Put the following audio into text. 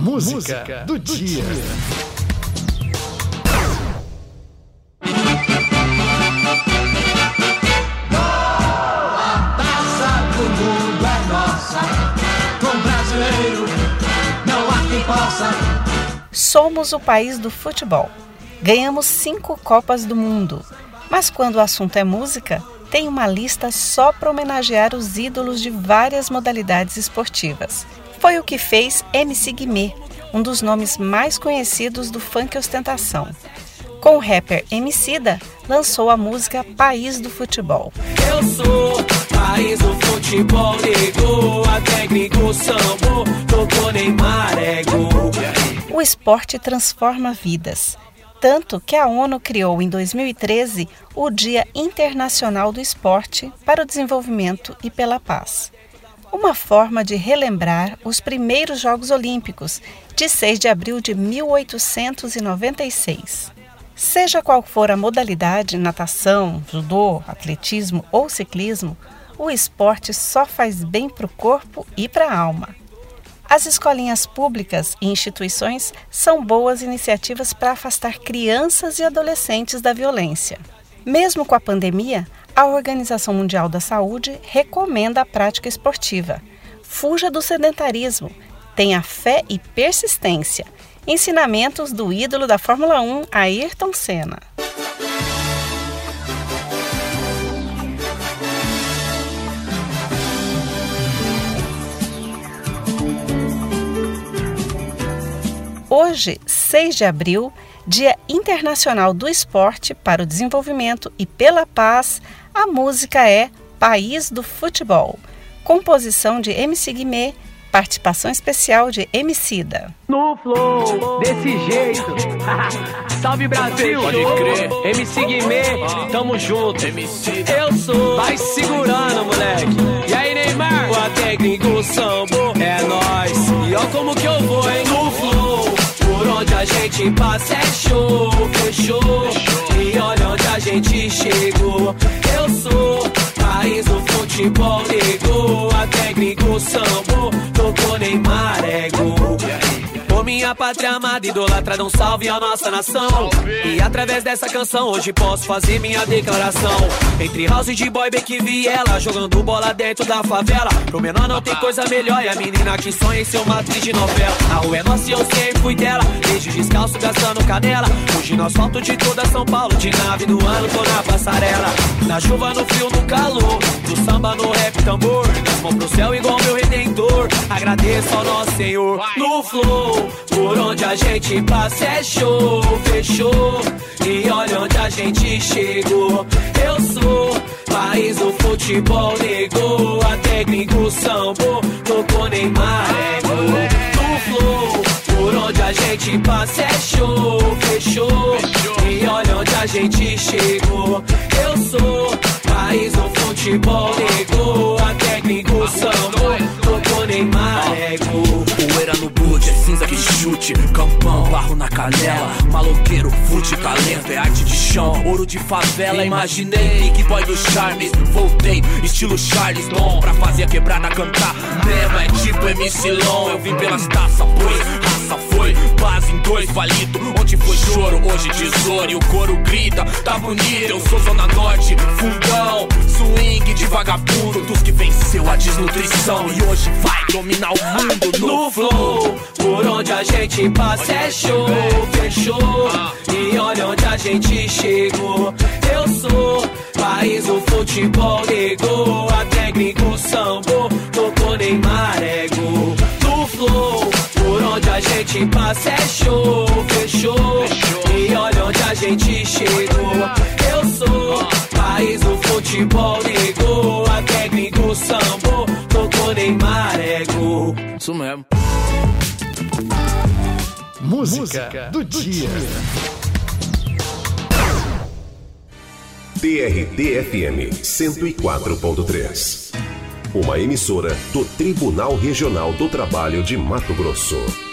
Música, Música do, do, dia. dia. Somos o país do futebol. Ganhamos cinco Copas do Mundo. Mas quando o assunto é música, tem uma lista só para homenagear os ídolos de várias modalidades esportivas. Foi o que fez MC Guimê, um dos nomes mais conhecidos do funk ostentação. Com o rapper Emicida, lançou a música País do Futebol. Eu sou país do futebol, nego, técnico sambo, tocou Neymar, ego. O esporte transforma vidas. Tanto que a ONU criou em 2013 o Dia Internacional do Esporte para o Desenvolvimento e pela Paz uma forma de relembrar os primeiros Jogos Olímpicos, de 6 de abril de 1896. Seja qual for a modalidade, natação, judô, atletismo ou ciclismo, o esporte só faz bem para o corpo e para a alma. As escolinhas públicas e instituições são boas iniciativas para afastar crianças e adolescentes da violência. Mesmo com a pandemia, a Organização Mundial da Saúde recomenda a prática esportiva. Fuja do sedentarismo, tenha fé e persistência. Ensinamentos do ídolo da Fórmula 1, Ayrton Senna. Hoje, 6 de abril, Dia Internacional do Esporte para o Desenvolvimento e pela Paz, a música é País do Futebol. Composição de MC Guimê, participação especial de Emicida. No flow, desse jeito. Salve Brasil! Pode crer. MC Guimê, tamo junto. Emicida. Eu sou. Vai segurando, moleque. E aí, Neymar? O técnico sambo é nós. E ó como que eu vou, hein? No flow. Por onde a gente passa é show, fechou. E olha onde a gente chegou. Eu sou país do futebol, negou. A técnico sambo, tocou Neymar, minha pátria amada, idolatrada, um salve à nossa nação. E através dessa canção, hoje posso fazer minha declaração. Entre house de boy, bem que vi ela, jogando bola dentro da favela. Pro menor não tem coisa melhor, e a menina que sonha em ser uma atriz de novela. A rua é nossa e eu sempre fui dela, desde descalço gastando canela. Hoje no asfalto de toda São Paulo, de nave no ano, tô na passarela. Na chuva, no frio, no calor, do samba, no rap, tambor. Mão pro céu igual meu redentor, agradeço ao nosso Senhor. No flow, por onde a gente passa é show, fechou. E olha onde a gente chegou. Eu sou país do futebol, negou. A técnico sambo, tocou Neymar, ego. No flow, por onde a gente passa é show, fechou. E olha onde a gente chegou. Eu sou país do futebol, negou. A técnico sambo, tocou Neymar, ego. Poeira no boot, é cinza que chute, campão, barro na canela, maloqueiro, fute, talento, é arte de chão, ouro de favela, imaginei, Big Boy do Charmes, voltei, estilo Charles Dom, pra fazer a quebrada cantar, mesmo é tipo MC Long, eu vim pelas taças, pois, dois palito, onde foi choro, hoje tesouro, e o coro grita, tá bonito, eu sou Zona Norte, fundão, swing de vagabundo, dos que venceu a desnutrição, e hoje vai dominar o mundo no, flow, por onde a gente passa é show, fechou. E olha onde a gente chegou. Eu sou país do futebol, negou. A técnico sambo, tocou Neymar, ego. No flow, onde a gente passa é show, fechou. E olha onde a gente chegou. Eu sou país do futebol, negou. A técnico sambo, tocou Neymar, ego. Isso mesmo. Música, do, do, dia. TRT-FM 104.3. Uma emissora do Tribunal Regional do Trabalho de Mato Grosso.